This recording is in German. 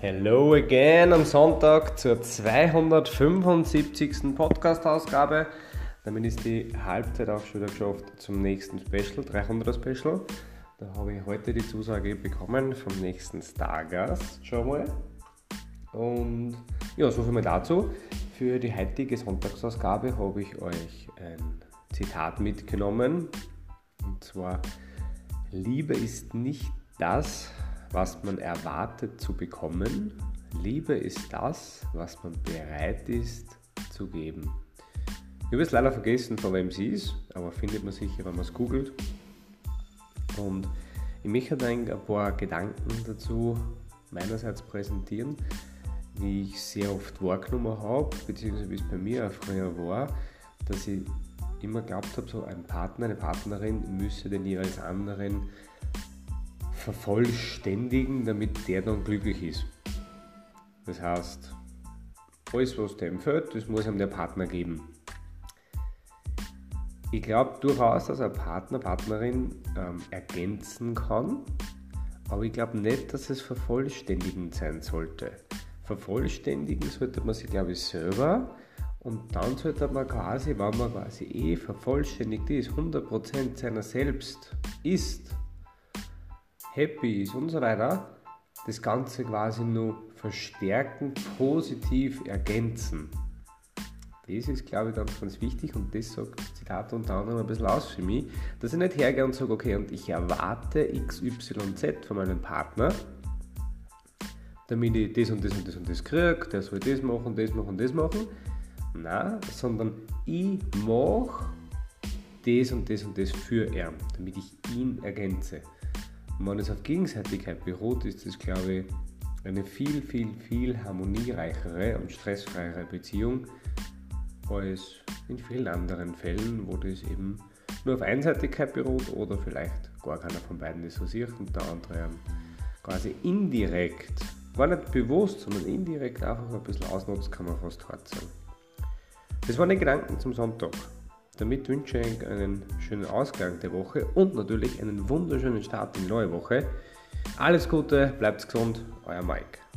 Hello again am Sonntag zur 275. Podcast-Ausgabe. Damit ist die Halbzeit auch schon wieder geschafft zum nächsten Special, 300er Special. Da habe ich heute die Zusage bekommen vom nächsten Stargast schon mal. Und ja, so viel mal dazu. Für die heutige Sonntagsausgabe habe ich euch ein Zitat mitgenommen. Und zwar, Liebe ist nicht das, was man erwartet zu bekommen. Liebe ist das, was man bereit ist zu geben. Ich habe es leider vergessen, von wem sie ist, aber findet man sicher, wenn man es googelt. Und ich möchte ein paar Gedanken dazu meinerseits präsentieren, wie ich sehr oft wahrgenommen habe, beziehungsweise wie es bei mir auch früher war, dass ich immer glaubt habe, so ein Partner, eine Partnerin müsse den jeweils anderen vervollständigen, damit der dann glücklich ist. Das heißt, alles, was dem fehlt, das muss ihm der Partner geben. Ich glaube durchaus, dass ein Partner, Partnerin ähm, ergänzen kann, aber ich glaube nicht, dass es vervollständigend sein sollte. Vervollständigen sollte man sich, glaube ich, selber und dann sollte man quasi, wenn man quasi eh vervollständigt ist, 100% seiner selbst ist, happy ist und so weiter, das Ganze quasi nur verstärken, positiv ergänzen. Das ist, glaube ich, ganz, ganz wichtig und das sagt das Zitat unter anderem ein bisschen aus für mich, dass ich nicht hergehe und sage, okay, und ich erwarte XYZ von meinem Partner, damit ich das und das und das und das kriege, der soll das machen, das machen, das machen. Nein, sondern ich mache das und das und das für ihn, damit ich ihn ergänze. Und wenn es auf Gegenseitigkeit beruht, ist das, glaube ich, eine viel, viel, viel harmoniereichere und stressfreiere Beziehung als in vielen anderen Fällen, wo das eben nur auf Einseitigkeit beruht oder vielleicht gar keiner von beiden das so sieht und der andere quasi indirekt, gar nicht bewusst, sondern indirekt einfach ein bisschen ausnutzt, kann man fast hart sagen. Das waren die Gedanken zum Sonntag. Damit wünsche ich einen schönen Ausgang der Woche und natürlich einen wunderschönen Start in die neue Woche. Alles Gute, bleibt gesund, euer Mike.